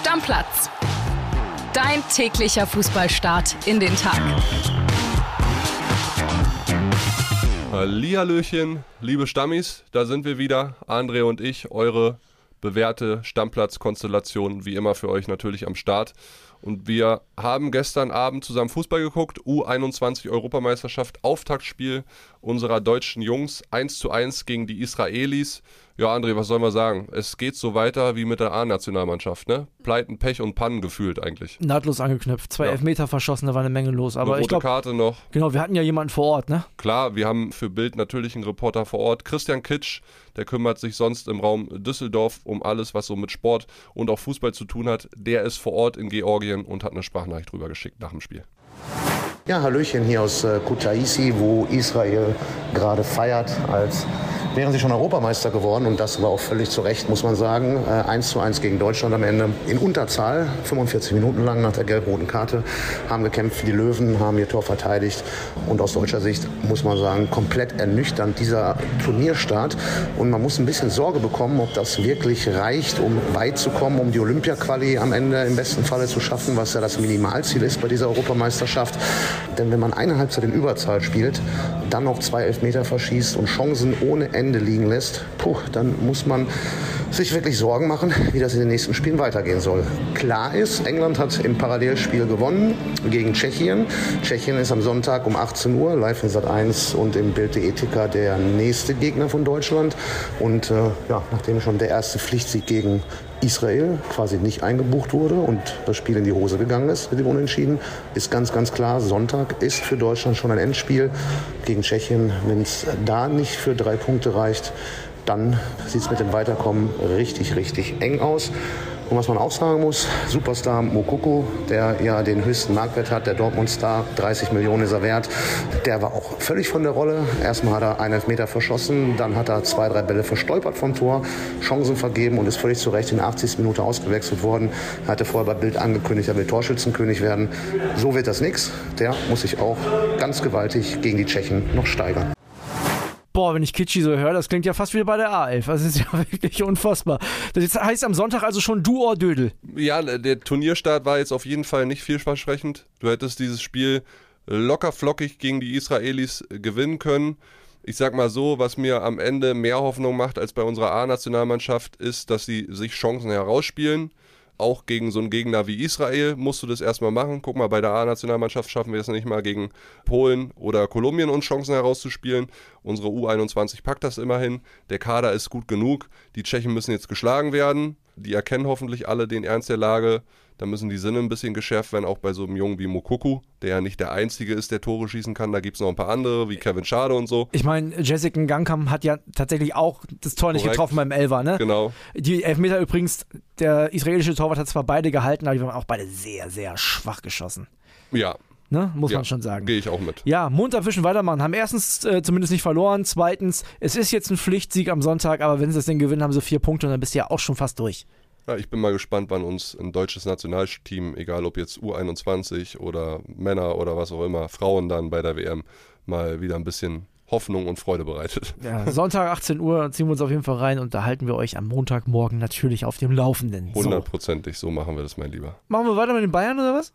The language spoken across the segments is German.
Stammplatz. Dein täglicher Fußballstart in den Tag. Hallihallöchen, liebe Stammis, da sind wir wieder, André und ich, eure bewährte Stammplatzkonstellation, wie immer für euch natürlich am Start. Und wir haben gestern Abend zusammen Fußball geguckt, U21 Europameisterschaft, Auftaktspiel unserer deutschen Jungs, 1 zu 1 gegen die Israelis. Ja, André, was sollen wir sagen? Es geht so weiter wie mit der A-Nationalmannschaft, ne? Pleiten, Pech und Pannen gefühlt eigentlich. Nahtlos angeknüpft. Zwei Ja. Elfmeter verschossen, da war eine Menge los. Eine Aber rote ich glaube, Karte noch. genau, wir hatten ja jemanden vor Ort, ne? Klar, wir haben für Bild natürlich einen Reporter vor Ort. Christian Kitsch, der kümmert sich sonst im Raum Düsseldorf um alles, was so mit Sport und auch Fußball zu tun hat. Der ist vor Ort in Georgien und hat eine Sprachnachricht drüber geschickt nach dem Spiel. Ja, Hallöchen hier aus äh, Kutaisi, wo Israel gerade feiert, als wären sie schon Europameister geworden. Und das war auch völlig zu Recht, muss man sagen. Äh, 1 zu 1 gegen Deutschland am Ende. In Unterzahl, 45 Minuten lang nach der gelb-roten Karte, haben gekämpft. Die Löwen haben ihr Tor verteidigt. Und aus deutscher Sicht muss man sagen, komplett ernüchternd dieser Turnierstart. Und man muss ein bisschen Sorge bekommen, ob das wirklich reicht, um weit zu kommen, um die Olympia-Quali am Ende im besten Falle zu schaffen, was ja das Minimalziel ist bei dieser Europameisterschaft. Denn wenn man eine Halbzeit in Überzahl spielt, dann noch zwei Elfmeter verschießt und Chancen ohne Ende liegen lässt, puh, dann muss man sich wirklich Sorgen machen, wie das in den nächsten Spielen weitergehen soll. Klar ist, England hat im Parallelspiel gewonnen gegen Tschechien. Tschechien ist am Sonntag um 18 Uhr live in Sat 1 und im Bild.de Ticker der nächste Gegner von Deutschland. Und äh, ja, nachdem schon der erste Pflichtsieg gegen Israel quasi nicht eingebucht wurde und das Spiel in die Hose gegangen ist mit dem Unentschieden, ist ganz, ganz klar, Sonntag ist für Deutschland schon ein Endspiel gegen Tschechien. Wenn es da nicht für drei Punkte reicht, dann sieht es mit dem Weiterkommen richtig, richtig eng aus. Und was man auch sagen muss, Superstar Mokoko, der ja den höchsten Marktwert hat, der Dortmund-Star, 30 Millionen ist er wert, der war auch völlig von der Rolle. Erstmal hat er einen Elfmeter verschossen, dann hat er zwei, drei Bälle verstolpert vom Tor, Chancen vergeben und ist völlig zu Recht in der 80. Minute ausgewechselt worden. Er hatte vorher bei Bild angekündigt, er will Torschützenkönig werden. So wird das nichts. Der muss sich auch ganz gewaltig gegen die Tschechen noch steigern. Boah, wenn ich Kitschi so höre, das klingt ja fast wie bei der A11. Das ist ja wirklich unfassbar. Das heißt am Sonntag also schon du Dödel. Ja, der Turnierstart war jetzt auf jeden Fall nicht vielversprechend. Du hättest dieses Spiel locker flockig gegen die Israelis gewinnen können. Ich sag mal so, was mir am Ende mehr Hoffnung macht als bei unserer A-Nationalmannschaft, ist, dass sie sich Chancen herausspielen. Auch gegen so einen Gegner wie Israel musst du das erstmal machen. Guck mal, bei der A-Nationalmannschaft schaffen wir es nicht mal gegen Polen oder Kolumbien uns Chancen herauszuspielen. Unsere U21 packt das immerhin. Der Kader ist gut genug. Die Tschechen müssen jetzt geschlagen werden. Die erkennen hoffentlich alle den Ernst der Lage. Da müssen die Sinne ein bisschen geschärft werden, auch bei so einem Jungen wie Mokuku, der ja nicht der Einzige ist, der Tore schießen kann. Da gibt es noch ein paar andere, wie Kevin Schade und so. Ich meine, Jessica Gangkamp hat ja tatsächlich auch das Tor nicht Korrekt. getroffen beim Elfer, ne? Genau. Die Elfmeter übrigens, der israelische Torwart hat zwar beide gehalten, aber die waren auch beide sehr, sehr schwach geschossen. Ja, Ne? Muss ja. man schon sagen. Gehe ich auch mit. Ja, Mund abwischen, weitermachen. Haben erstens äh, zumindest nicht verloren. Zweitens, es ist jetzt ein Pflichtsieg am Sonntag, aber wenn sie das Ding gewinnen, haben sie vier Punkte und dann bist du ja auch schon fast durch. Ja, ich bin mal gespannt, wann uns ein deutsches Nationalteam, egal ob jetzt U21 oder Männer oder was auch immer, Frauen dann bei der WM, mal wieder ein bisschen Hoffnung und Freude bereitet. Ja, Sonntag 18 Uhr ziehen wir uns auf jeden Fall rein und da halten wir euch am Montagmorgen natürlich auf dem Laufenden. So. Hundertprozentig, so machen wir das, mein Lieber. Machen wir weiter mit den Bayern oder was?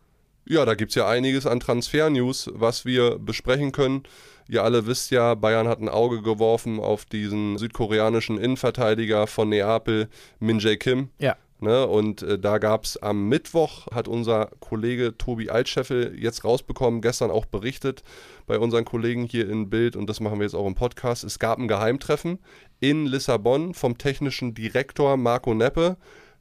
Ja, da gibt es ja einiges an Transfer-News, was wir besprechen können. Ihr alle wisst ja, Bayern hat ein Auge geworfen auf diesen südkoreanischen Innenverteidiger von Neapel, Min Jae Kim. Ja. Ne, und äh, da gab es am Mittwoch, hat unser Kollege Tobi Altscheffel jetzt rausbekommen, gestern auch berichtet bei unseren Kollegen hier in Bild und das machen wir jetzt auch im Podcast. Es gab ein Geheimtreffen in Lissabon vom technischen Direktor Marco Neppe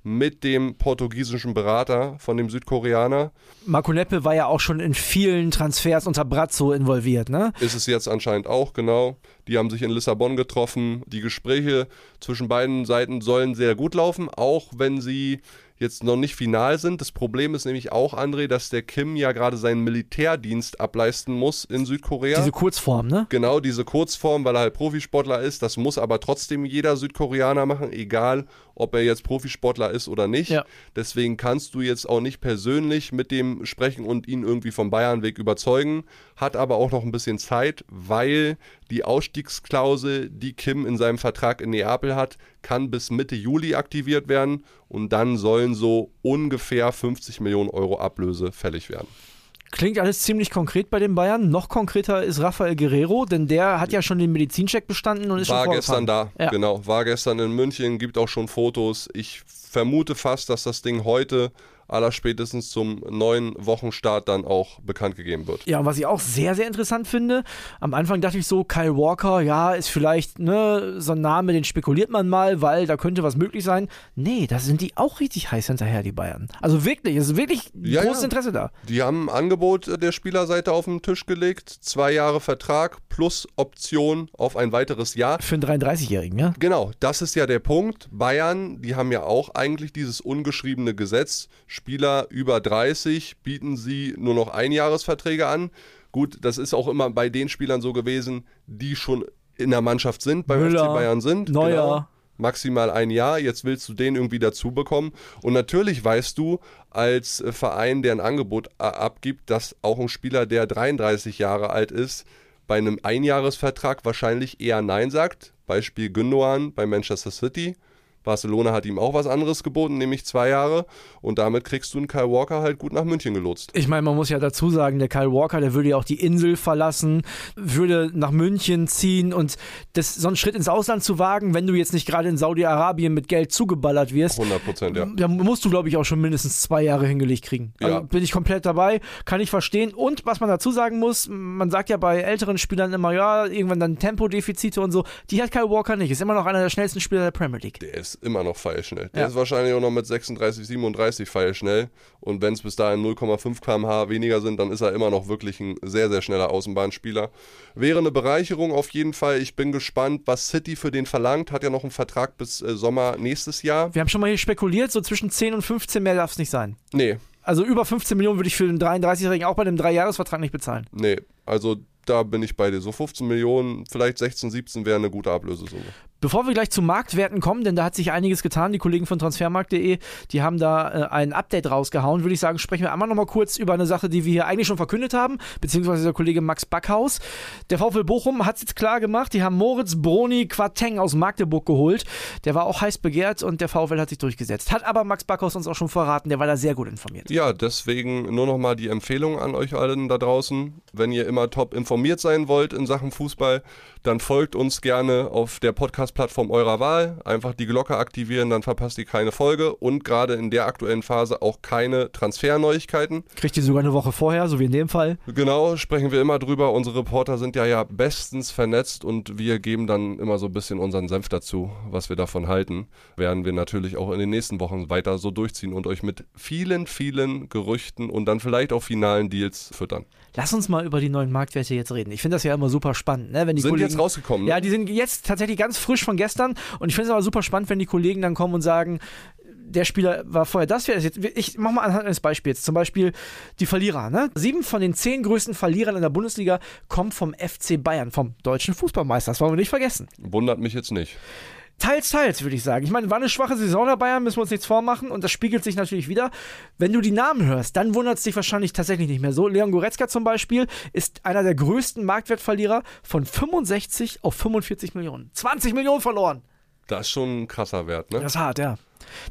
mit dem portugiesischen Berater von dem Südkoreaner. Marco Neppe war ja auch schon in vielen Transfers unter Brazzo involviert, ne? Ist es jetzt anscheinend auch, genau. Die haben sich in Lissabon getroffen. Die Gespräche zwischen beiden Seiten sollen sehr gut laufen, auch wenn sie jetzt noch nicht final sind. Das Problem ist nämlich auch, André, dass der Kim ja gerade seinen Militärdienst ableisten muss in Südkorea. Diese Kurzform, ne? Genau, diese Kurzform, weil er halt Profisportler ist. Das muss aber trotzdem jeder Südkoreaner machen, egal ob er jetzt Profisportler ist oder nicht. Ja. Deswegen kannst du jetzt auch nicht persönlich mit dem sprechen und ihn irgendwie vom Bayernweg überzeugen. Hat aber auch noch ein bisschen Zeit, weil Die Ausstiegsklausel, die Kim in seinem Vertrag in Neapel hat, kann bis Mitte Juli aktiviert werden und dann sollen so ungefähr 50 Millionen Euro Ablöse fällig werden. Klingt alles ziemlich konkret bei den Bayern. Noch konkreter ist Rafael Guerrero, denn der hat ja schon den Medizincheck bestanden und ist war schon gestern da, Ja. genau. War gestern in München, gibt auch schon Fotos. Ich vermute fast, dass das Ding heute allerspätestens zum neuen Wochenstart dann auch bekannt gegeben wird. Ja, und was ich auch sehr, sehr interessant finde, am Anfang dachte ich so, Kyle Walker, ja, ist vielleicht ne, so ein Name, den spekuliert man mal, weil da könnte was möglich sein. Nee, da sind die auch richtig heiß hinterher, die Bayern. Also wirklich, es ist wirklich Ja, großes ja. Interesse da. Die haben ein Angebot der Spielerseite auf den Tisch gelegt. Zwei Jahre Vertrag plus Option auf ein weiteres Jahr. Für einen 33-Jährigen, ja. Genau, das ist ja der Punkt. Bayern, die haben ja auch eigentlich dieses ungeschriebene Gesetz. Spieler über 30 bieten sie nur noch Einjahresverträge an. Gut, das ist auch immer bei den Spielern so gewesen, die schon in der Mannschaft sind, beim Müller, FC Bayern sind. Genau. Neuer. Maximal ein Jahr, jetzt willst du den irgendwie dazu bekommen. Und natürlich weißt du als Verein, der ein Angebot abgibt, dass auch ein Spieler, der 33 Jahre alt ist, bei einem Einjahresvertrag wahrscheinlich eher Nein sagt. Beispiel Gündogan bei Manchester City. Barcelona hat ihm auch was anderes geboten, nämlich zwei Jahre. Und damit kriegst du einen Kyle Walker halt gut nach München gelotst. Ich meine, man muss ja dazu sagen, der Kyle Walker, der würde ja auch die Insel verlassen, würde nach München ziehen und das, so einen Schritt ins Ausland zu wagen, wenn du jetzt nicht gerade in Saudi-Arabien mit Geld zugeballert wirst, 100 Prozent, ja. da musst du, glaube ich, auch schon mindestens zwei Jahre hingelegt kriegen. Also Ja. bin ich komplett dabei, kann ich verstehen. Und was man dazu sagen muss, man sagt ja bei älteren Spielern immer, ja, irgendwann dann Tempodefizite und so. Die hat Kyle Walker nicht. Ist immer noch einer der schnellsten Spieler der Premier League. Der ist immer noch feilschnell. Der Ja. ist wahrscheinlich auch noch mit 36, 37 feilschnell. Und wenn es bis dahin 0,5 km/h weniger sind, dann ist er immer noch wirklich ein sehr, sehr schneller Außenbahnspieler. Wäre eine Bereicherung auf jeden Fall. Ich bin gespannt, was City für den verlangt. Hat ja noch einen Vertrag bis äh, Sommer nächstes Jahr. Wir haben schon mal hier spekuliert, so zwischen 10 und 15 mehr darf es nicht sein. Nee, Also über 15 Millionen würde ich für den 33-Jährigen auch bei einem Dreijahresvertrag nicht bezahlen. nee. Also da bin ich bei dir. So 15 Millionen, vielleicht 16, 17 wäre eine gute Ablösesumme. Bevor wir gleich zu Marktwerten kommen, denn da hat sich einiges getan, die Kollegen von transfermarkt.de, die haben da äh, ein Update rausgehauen, würde ich sagen, sprechen wir einmal nochmal kurz über eine Sache, die wir hier eigentlich schon verkündet haben, beziehungsweise der Kollege Max Backhaus. Der VfL Bochum hat es jetzt klar gemacht, die haben Moritz Broni Quateng aus Magdeburg geholt. Der war auch heiß begehrt und der VfL hat sich durchgesetzt. Hat aber Max Backhaus uns auch schon verraten, der war da sehr gut informiert. Ja, deswegen nur nochmal die Empfehlung an euch allen da draußen. Wenn ihr immer top informiert sein wollt in Sachen Fußball, dann folgt uns gerne auf der Podcast-Plattform eurer Wahl. Einfach die Glocke aktivieren, dann verpasst ihr keine Folge und gerade in der aktuellen Phase auch keine Transferneuigkeiten. Kriegt ihr sogar eine Woche vorher, so wie in dem Fall. Genau, sprechen wir immer drüber. Unsere Reporter sind ja ja bestens vernetzt und wir geben dann immer so ein bisschen unseren Senf dazu, was wir davon halten. Werden wir natürlich auch in den nächsten Wochen weiter so durchziehen und euch mit vielen, vielen Gerüchten und dann vielleicht auch finalen Deals füttern. Lass uns mal über die neuen Marktwerte jetzt reden. Ich finde das ja immer super spannend, ne? wenn die Sind Kollegen jetzt rausgekommen, ne? Ja, die sind jetzt tatsächlich ganz frisch von gestern und ich finde es aber super spannend, wenn die Kollegen dann kommen und sagen, der Spieler war vorher das. Ich mach mal anhand eines Beispiels. Zum Beispiel die Verlierer. Ne? Sieben von den zehn größten Verlierern in der Bundesliga kommen vom FC Bayern, vom deutschen Fußballmeister. Das wollen wir nicht vergessen. Wundert mich jetzt nicht. Teils, teils, würde ich sagen. Ich meine, war eine schwache Saison der Bayern, müssen wir uns nichts vormachen und das spiegelt sich natürlich wieder. Wenn du die Namen hörst, dann wundert es dich wahrscheinlich tatsächlich nicht mehr so. Leon Goretzka zum Beispiel ist einer der größten Marktwertverlierer von 65 auf 45 Millionen. 20 Millionen verloren. Das ist schon ein krasser Wert, ne? Das ist hart, ja.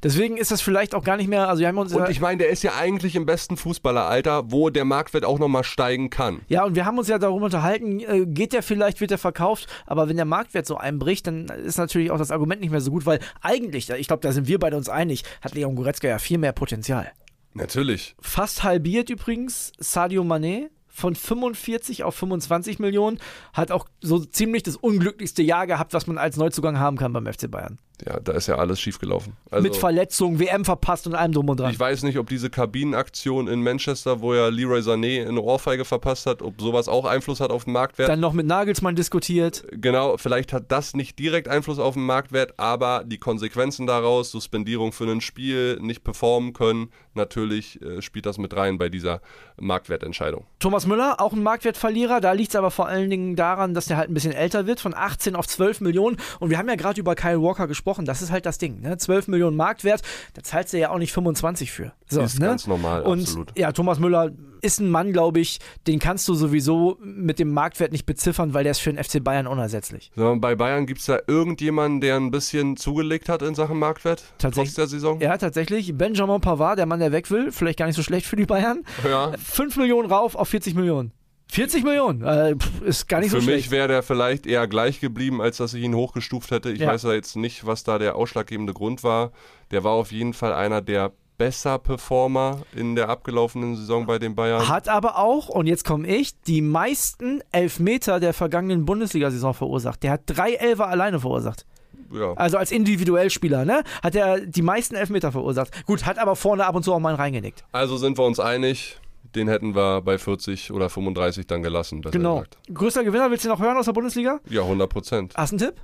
Deswegen ist das vielleicht auch gar nicht mehr, also wir haben uns Und ich meine, der ist ja eigentlich im besten Fußballeralter, wo der Marktwert auch nochmal steigen kann. ja, und wir haben uns ja darüber unterhalten, äh, geht der vielleicht, wird der verkauft, aber wenn der Marktwert so einbricht, dann ist natürlich auch das Argument nicht mehr so gut, weil eigentlich, ich glaube, da sind wir beide uns einig, hat Leon Goretzka ja viel mehr Potenzial. Natürlich. Fast halbiert übrigens Sadio Mané von 45 auf 25 Millionen, hat auch so ziemlich das unglücklichste Jahr gehabt, was man als Neuzugang haben kann beim FC Bayern. Ja, da ist ja alles schiefgelaufen. Also, Mit Verletzungen, WM verpasst und allem drum und dran. ich weiß nicht, ob diese Kabinenaktion in Manchester, wo ja Leroy Sané eine Ohrfeige verpasst hat, ob sowas auch Einfluss hat auf den Marktwert. Dann noch mit Nagelsmann diskutiert. Genau, vielleicht hat das nicht direkt Einfluss auf den Marktwert, aber die Konsequenzen daraus, Suspendierung für ein Spiel, nicht performen können, natürlich äh, spielt das mit rein bei dieser Marktwertentscheidung. Thomas Müller, auch ein Marktwertverlierer. Da liegt es aber vor allen Dingen daran, dass der halt ein bisschen älter wird, von 18 auf 12 Millionen. Und wir haben ja gerade über Kyle Walker gesprochen. Gesprochen. Das ist halt das Ding. Ne? 12 Millionen Marktwert, da zahlst du ja auch nicht 25 für. So, Ist ne? ganz normal, Und absolut. ja, Thomas Müller ist ein Mann, glaube ich, den kannst du sowieso mit dem Marktwert nicht beziffern, weil der ist für den FC Bayern unersetzlich. So, bei Bayern gibt es da irgendjemanden, der ein bisschen zugelegt hat in Sachen Marktwert? Tatsächlich. Trotz der Saison? Ja, tatsächlich. Benjamin Pavard, der Mann, der weg will, vielleicht gar nicht so schlecht für die Bayern. Ja. 5 Millionen rauf auf 40 Millionen. 40 Millionen, äh, ist gar nicht Für so mich schlecht. wäre der vielleicht eher gleich geblieben, als dass ich ihn hochgestuft hätte. Ich Ja. weiß ja jetzt nicht, was da der ausschlaggebende Grund war. Der war auf jeden Fall einer der besser Performer in der abgelaufenen Saison bei den Bayern. Hat aber auch, und jetzt komme ich, die meisten Elfmeter der vergangenen Bundesliga-Saison verursacht. Der hat drei Elfer alleine verursacht. Ja. Also als Individuellspieler, ne? Hat er die meisten Elfmeter verursacht. Gut, hat aber vorne ab und zu auch mal reingenickt. Also sind wir uns einig, den hätten wir bei 40 oder 35 dann gelassen. Genau. Gesagt. Größter Gewinner, willst du noch hören aus der Bundesliga? Ja, 100 Prozent. Hast du einen Tipp?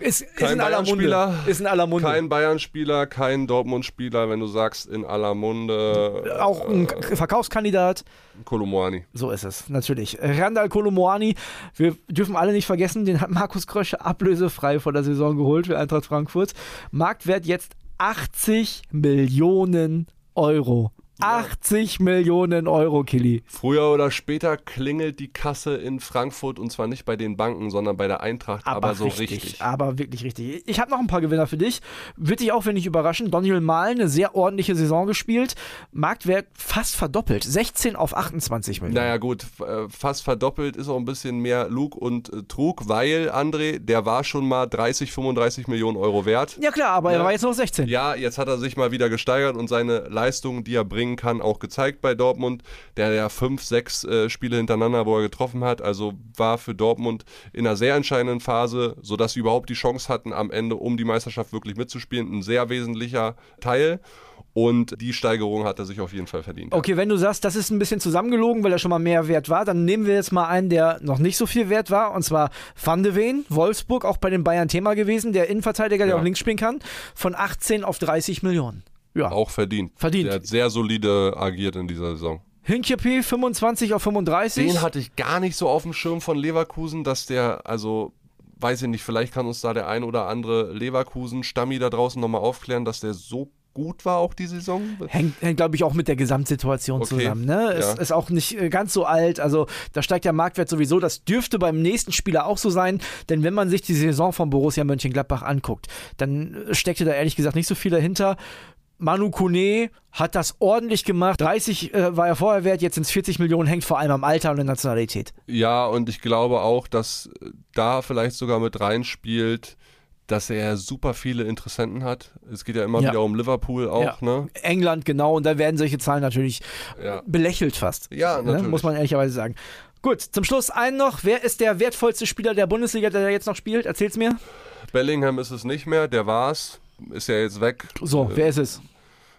Ist, ist Kein in aller Munde. Bayern-Spieler. Ist in aller Munde. Kein Bayern-Spieler, kein Dortmund-Spieler, wenn du sagst in aller Munde. auch ein K- Verkaufskandidat. Kolomwani. So ist es, natürlich. Randall Kolomoani, wir dürfen alle nicht vergessen, den hat Markus Krösche ablösefrei vor der Saison geholt für Eintracht Frankfurt. Marktwert jetzt 80 Millionen Euro. 80 Millionen Euro, Killy. Früher oder später klingelt die Kasse in Frankfurt und zwar nicht bei den Banken, sondern bei der Eintracht, aber, so richtig. Aber wirklich richtig. Ich habe noch ein paar Gewinner für dich. Wird dich auch, wenn nicht überraschen. Daniel Mahlen, eine sehr ordentliche Saison gespielt. Marktwert fast verdoppelt. 16 auf 28 Millionen. Naja gut, äh, fast verdoppelt ist auch ein bisschen mehr Lug und äh, Trug, weil André, der war schon mal 30, 35 Millionen Euro wert. Ja klar, aber er Ja. war jetzt noch 16. Ja, jetzt hat er sich mal wieder gesteigert und seine Leistungen, die er bringen kann, auch gezeigt bei Dortmund. Der ja fünf, sechs äh, Spiele hintereinander, wo er getroffen hat. Also war für Dortmund in einer sehr entscheidenden Phase, sodass sie überhaupt die Chance hatten, am Ende um die Meisterschaft wirklich mitzuspielen. Ein sehr wesentlicher Teil. Und die Steigerung hat er sich auf jeden Fall verdient. Okay, wenn du sagst, das ist ein bisschen zusammengelogen, weil er schon mal mehr wert war, dann nehmen wir jetzt mal einen, der noch nicht so viel wert war, und zwar Van de Ven, Wolfsburg, auch bei den Bayern Thema gewesen, der Innenverteidiger, der Ja. auch links spielen kann, von 18 auf 30 Millionen. Ja. Auch verdient. Verdient. Der hat sehr solide agiert in dieser Saison. Hinkjepi 25 auf 35. Den hatte ich gar nicht so auf dem Schirm von Leverkusen, dass der, also weiß ich nicht, vielleicht kann uns da der ein oder andere Leverkusen-Stammi da draußen nochmal aufklären, dass der so gut war auch die Saison. Hängt, hängt glaube ich, auch mit der Gesamtsituation Okay, zusammen. Ne? Ist, ja. ist auch nicht äh, ganz so alt. Also da steigt der Marktwert sowieso. Das dürfte beim nächsten Spieler auch so sein. Denn wenn man sich die Saison von Borussia Mönchengladbach anguckt, dann steckte da ehrlich gesagt nicht so viel dahinter. Manu Kone hat das ordentlich gemacht. 30 äh, war er vorher wert, jetzt sind es 40 Millionen, hängt vor allem am Alter und der Nationalität. Ja, und ich glaube auch, dass da vielleicht sogar mit reinspielt, dass er super viele Interessenten hat. Es geht ja immer Ja. wieder um Liverpool auch, Ja. ne? England, genau, und da werden solche Zahlen natürlich Ja. belächelt fast. Ja, Ne? Muss man ehrlicherweise sagen. Gut, zum Schluss einen noch. Wer ist der wertvollste Spieler der Bundesliga, der jetzt noch spielt? Erzähl's mir. Bellingham ist es nicht mehr, der war's. Ist ja jetzt weg. So, wer ist es?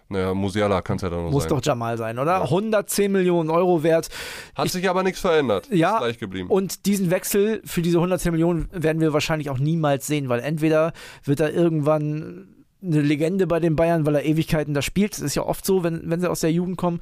Naja, Musiala kann es ja dann noch Muss sein. doch Jamal sein, oder? 110 Millionen Euro wert. Hat sich aber nichts verändert. Ja, Ist gleich geblieben. Und diesen Wechsel für diese 110 Millionen werden wir wahrscheinlich auch niemals sehen, weil entweder wird er irgendwann eine Legende bei den Bayern, weil er Ewigkeiten da spielt. Das ist ja oft so, wenn, wenn sie aus der Jugend kommen.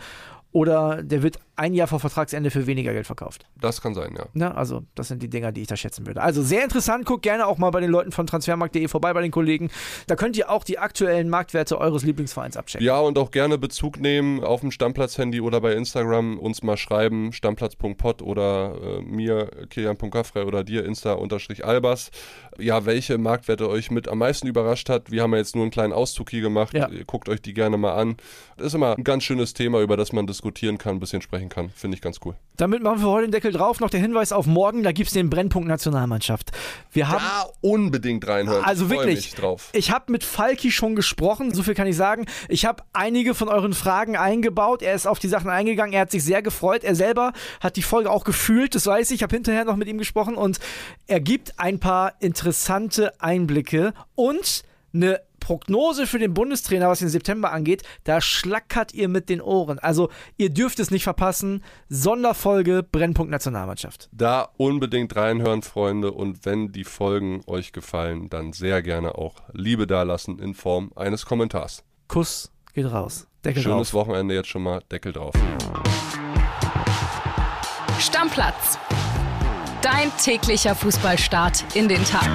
Oder der wird ein Jahr vor Vertragsende für weniger Geld verkauft. das kann sein, ja. Ne? Also, das sind die Dinger, die ich da schätzen würde. Also, sehr interessant. Guckt gerne auch mal bei den Leuten von transfermarkt.de vorbei, bei den Kollegen. Da könnt ihr auch die aktuellen Marktwerte eures Lieblingsvereins abchecken. Ja, und auch gerne Bezug nehmen auf dem Stammplatz-Handy oder bei Instagram uns mal schreiben, stammplatz.pod oder äh, mir, kilian.gaffrey oder dir, insta-albers. Ja, welche Marktwerte euch mit am meisten überrascht hat. Wir haben ja jetzt nur einen kleinen Auszug hier gemacht. Ja. Guckt euch die gerne mal an. Das ist immer ein ganz schönes Thema, über das man diskutieren kann, ein bisschen sprechen kann. Finde ich ganz cool. Damit machen wir heute den Deckel drauf. Noch der Hinweis auf morgen, da gibt es den Brennpunkt Nationalmannschaft. Wir haben. Da unbedingt reinhören. Also wirklich, ich habe mit Falki schon gesprochen, so viel kann ich sagen. Ich habe einige von euren Fragen eingebaut. Er ist auf die Sachen eingegangen, er hat sich sehr gefreut. Er selber hat die Folge auch gefühlt, das weiß ich. Ich habe hinterher noch mit ihm gesprochen und er gibt ein paar interessante Einblicke und eine Prognose für den Bundestrainer, was den September angeht, da schlackert ihr mit den Ohren. Also ihr dürft es nicht verpassen. Sonderfolge Brennpunkt Nationalmannschaft. Da unbedingt reinhören, Freunde. Und wenn die Folgen euch gefallen, dann sehr gerne auch Liebe dalassen in Form eines Kommentars. Kuss geht raus. Deckel Schönes drauf. Wochenende jetzt schon mal. Deckel drauf. Stammplatz. Dein täglicher Fußballstart in den Tag.